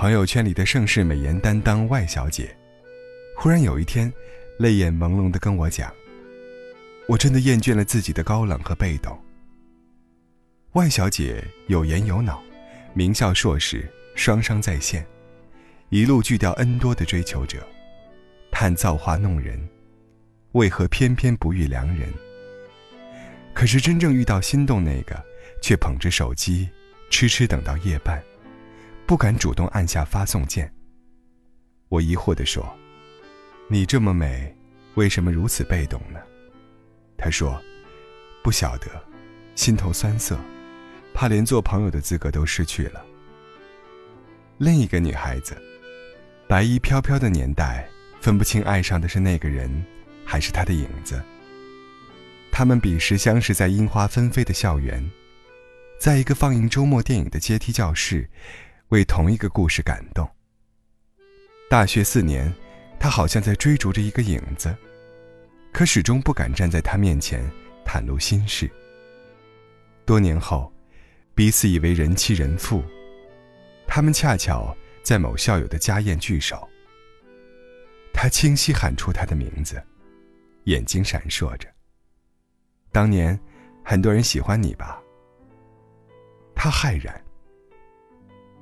朋友圈里的盛世美颜担当外小姐，忽然有一天，泪眼朦胧地跟我讲：“我真的厌倦了自己的高冷和被动。”外小姐有颜有脑，名校硕士，双商在线，一路拒掉 N 多的追求者，叹造化弄人，为何偏偏不遇良人？可是真正遇到心动那个，却捧着手机，痴痴等到夜半，不敢主动按下发送键。我疑惑地说：“你这么美，为什么如此被动呢？”他说：“不晓得，心头酸涩。”怕连做朋友的资格都失去了。另一个女孩子，白衣飘飘的年代，分不清爱上的是那个人，还是他的影子。他们彼时相识在樱花纷飞的校园，在一个放映周末电影的阶梯教室，为同一个故事感动。大学四年，他好像在追逐着一个影子，可始终不敢站在他面前袒露心事。多年后。彼此以为人妻人妇，他们恰巧在某校友的家宴聚首。他清晰喊出他的名字，眼睛闪烁着。当年，很多人喜欢你吧？他骇然。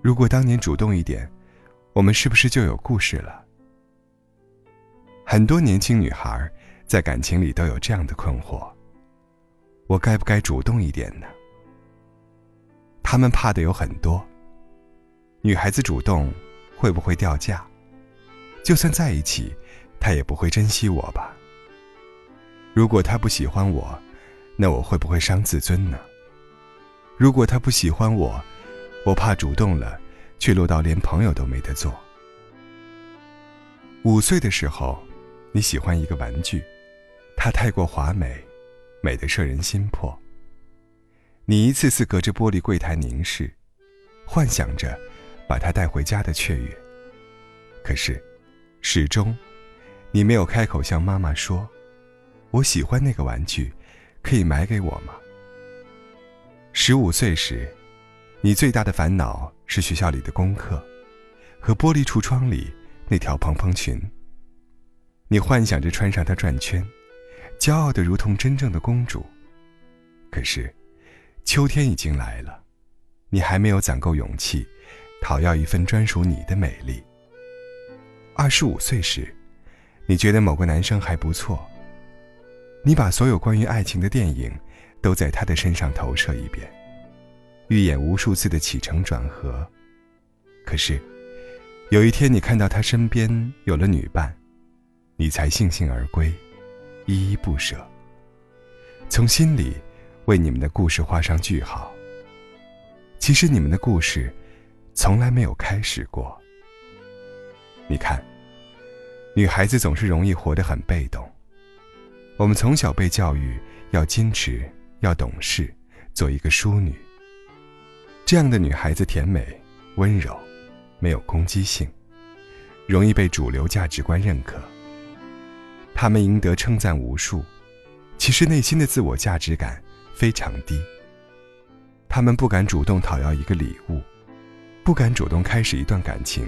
如果当年主动一点，我们是不是就有故事了？很多年轻女孩在感情里都有这样的困惑：我该不该主动一点呢？他们怕的有很多。女孩子主动，会不会掉价？就算在一起，他也不会珍惜我吧？如果他不喜欢我，那我会不会伤自尊呢？如果他不喜欢我，我怕主动了，却落到连朋友都没得做。五岁的时候，你喜欢一个玩具，它太过华美，美得摄人心魄。你一次次隔着玻璃柜台凝视，幻想着把它带回家的雀跃。可是，始终，你没有开口向妈妈说：“我喜欢那个玩具，可以买给我吗？”十五岁时，你最大的烦恼是学校里的功课，和玻璃橱窗里那条蓬蓬裙。你幻想着穿上它转圈，骄傲的如同真正的公主。可是。秋天已经来了，你还没有攒够勇气，讨要一份专属你的美丽。二十五岁时，你觉得某个男生还不错，你把所有关于爱情的电影，都在他的身上投射一遍，预演无数次的起承转合。可是，有一天你看到他身边有了女伴，你才悻悻而归，依依不舍，从心里。为你们的故事画上句号。其实你们的故事，从来没有开始过。你看，女孩子总是容易活得很被动。我们从小被教育要矜持，要懂事，做一个淑女。这样的女孩子甜美、温柔，没有攻击性，容易被主流价值观认可。她们赢得称赞无数，其实内心的自我价值感。非常低。他们不敢主动讨要一个礼物，不敢主动开始一段感情，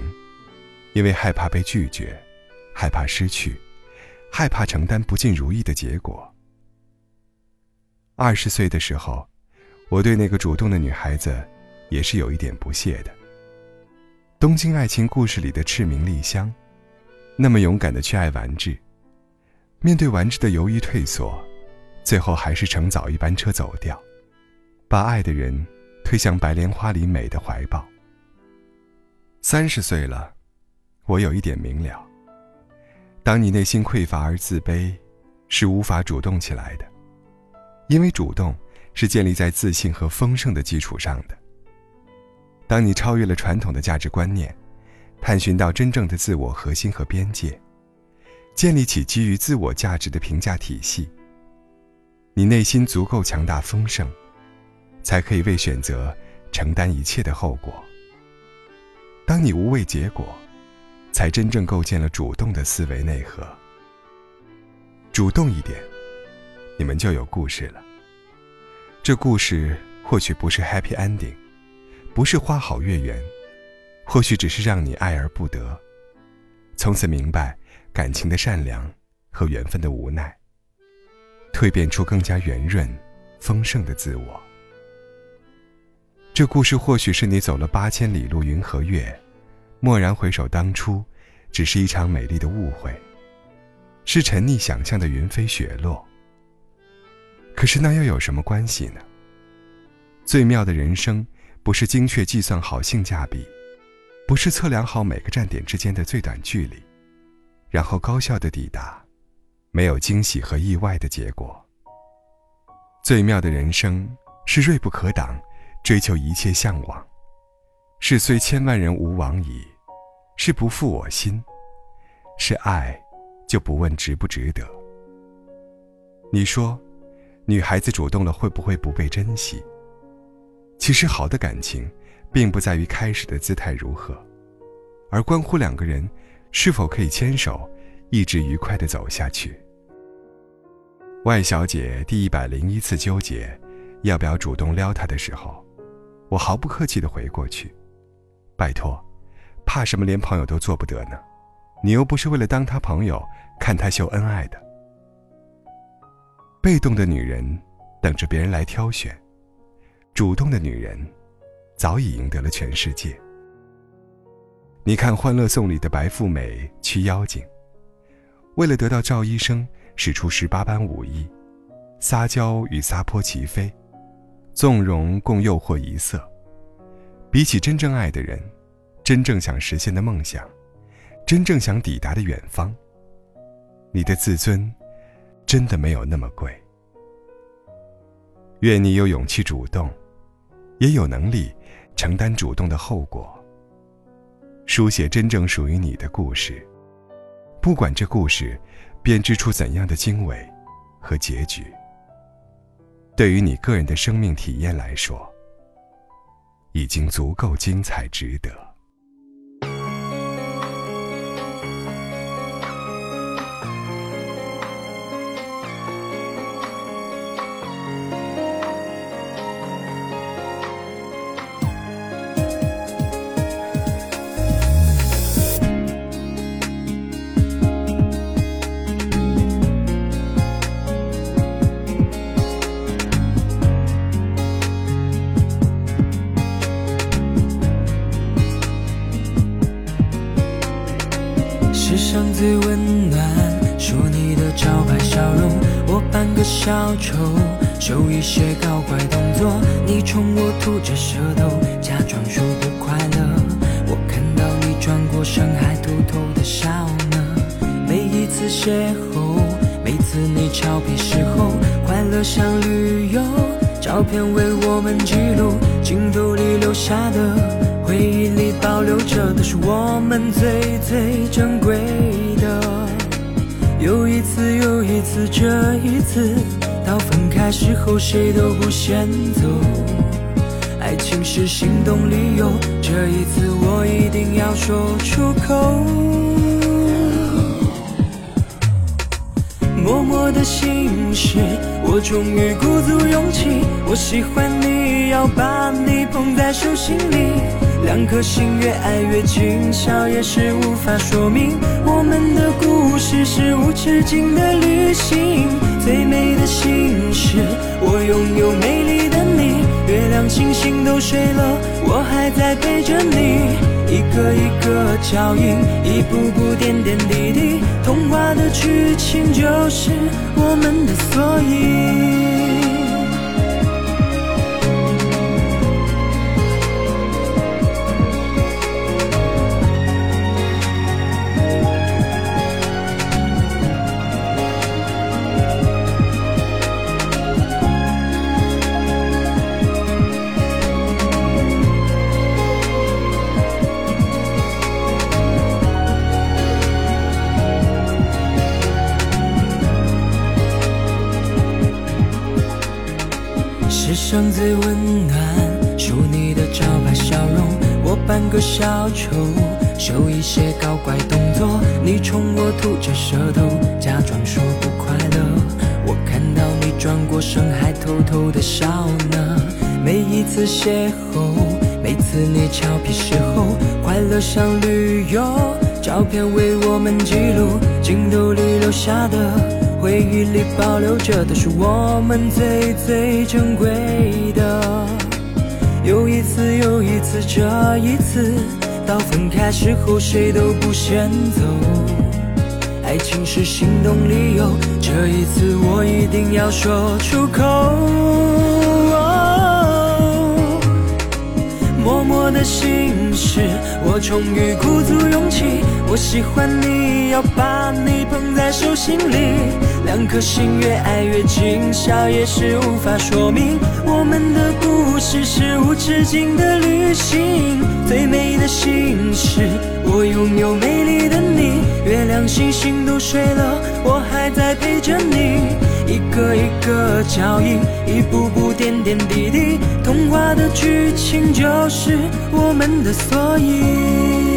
因为害怕被拒绝，害怕失去，害怕承担不尽如意的结果。二十岁的时候，我对那个主动的女孩子，也是有一点不屑的。《东京爱情故事》里的赤名莉香，那么勇敢的去爱完治，面对完治的犹豫退缩。最后还是乘早一班车走掉，把爱的人推向白莲花里美的怀抱。三十岁了，我有一点明了：当你内心匮乏而自卑，是无法主动起来的，因为主动是建立在自信和丰盛的基础上的。当你超越了传统的价值观念，探寻到真正的自我核心和边界，建立起基于自我价值的评价体系。你内心足够强大丰盛，才可以为选择承担一切的后果。当你无畏结果，才真正构建了主动的思维内核。主动一点，你们就有故事了。这故事或许不是 happy ending，不是花好月圆，或许只是让你爱而不得，从此明白感情的善良和缘分的无奈，蜕变出更加圆润、丰盛的自我。这故事或许是你走了八千里路云和月，蓦然回首，当初只是一场美丽的误会，是沉溺想象的云飞雪落。可是那又有什么关系呢？最妙的人生，不是精确计算好性价比，不是测量好每个站点之间的最短距离，然后高效的抵达，没有惊喜和意外的结果。最妙的人生，是锐不可挡。追求一切向往，是虽千万人吾往矣，是不负我心，是爱，就不问值不值得。你说，女孩子主动了会不会不被珍惜？其实好的感情，并不在于开始的姿态如何，而关乎两个人是否可以牵手，一直愉快的走下去。外小姐第一百零一次纠结，要不要主动撩他的时候。我毫不客气地回过去，拜托，怕什么？连朋友都做不得呢？你又不是为了当他朋友，看他秀恩爱的。被动的女人等着别人来挑选，主动的女人早已赢得了全世界。你看《欢乐颂》里的白富美驱妖精，为了得到赵医生，使出十八般武艺，撒娇与撒泼齐飞。纵容共诱惑一色，比起真正爱的人，真正想实现的梦想，真正想抵达的远方，你的自尊真的没有那么贵。愿你有勇气主动，也有能力承担主动的后果，书写真正属于你的故事，不管这故事编织出怎样的经纬和结局。对于你个人的生命体验来说，已经足够精彩，值得。小丑，秀一些搞怪动作。你冲我吐着舌头，假装说不快乐。我看到你转过身，还偷偷的笑呢。每一次邂逅，每次你俏皮时候，快乐像旅游，照片为我们记录，镜头里留下的。回忆里保留着的是我们最最珍贵的。又一次又一次，这一次到分开时候谁都不先走。爱情是心动理由，这一次我一定要说出口。默默的心事，我终于鼓足勇气。我喜欢你，要把你捧在手心里。两颗心越爱越紧，笑也是无法说明。我们的故事是无止境的旅行，最美的心事，我拥有美丽的你。月亮星星都睡了，我还在陪着你。一个一个脚印，一步步点点滴滴，童话的剧情就是我们的缩影。上最温暖，属你的招牌笑容。我扮个小丑，秀一些搞怪动作。你冲我吐着舌头，假装说不快乐。我看到你转过身，还偷偷的笑呢。每一次邂逅，每。次你俏皮时候，快乐像旅游，照片为我们记录，镜头里留下的，回忆里保留着，都是我们最最珍贵的。又一次又一次，这一次到分开时候，谁都不先走。爱情是心动理由，这一次我一定要说出口。默默的心事，我终于鼓足勇气。我喜欢你，要把你捧在手心里。两颗心越爱越近，笑也是无法说明。我们的故事是无止境的旅行。最美的心事，我拥有美丽的你。月亮星星都睡了，我还在陪着你。一个一个脚印，一步步点点滴滴，童话的剧情就是我们的缩影。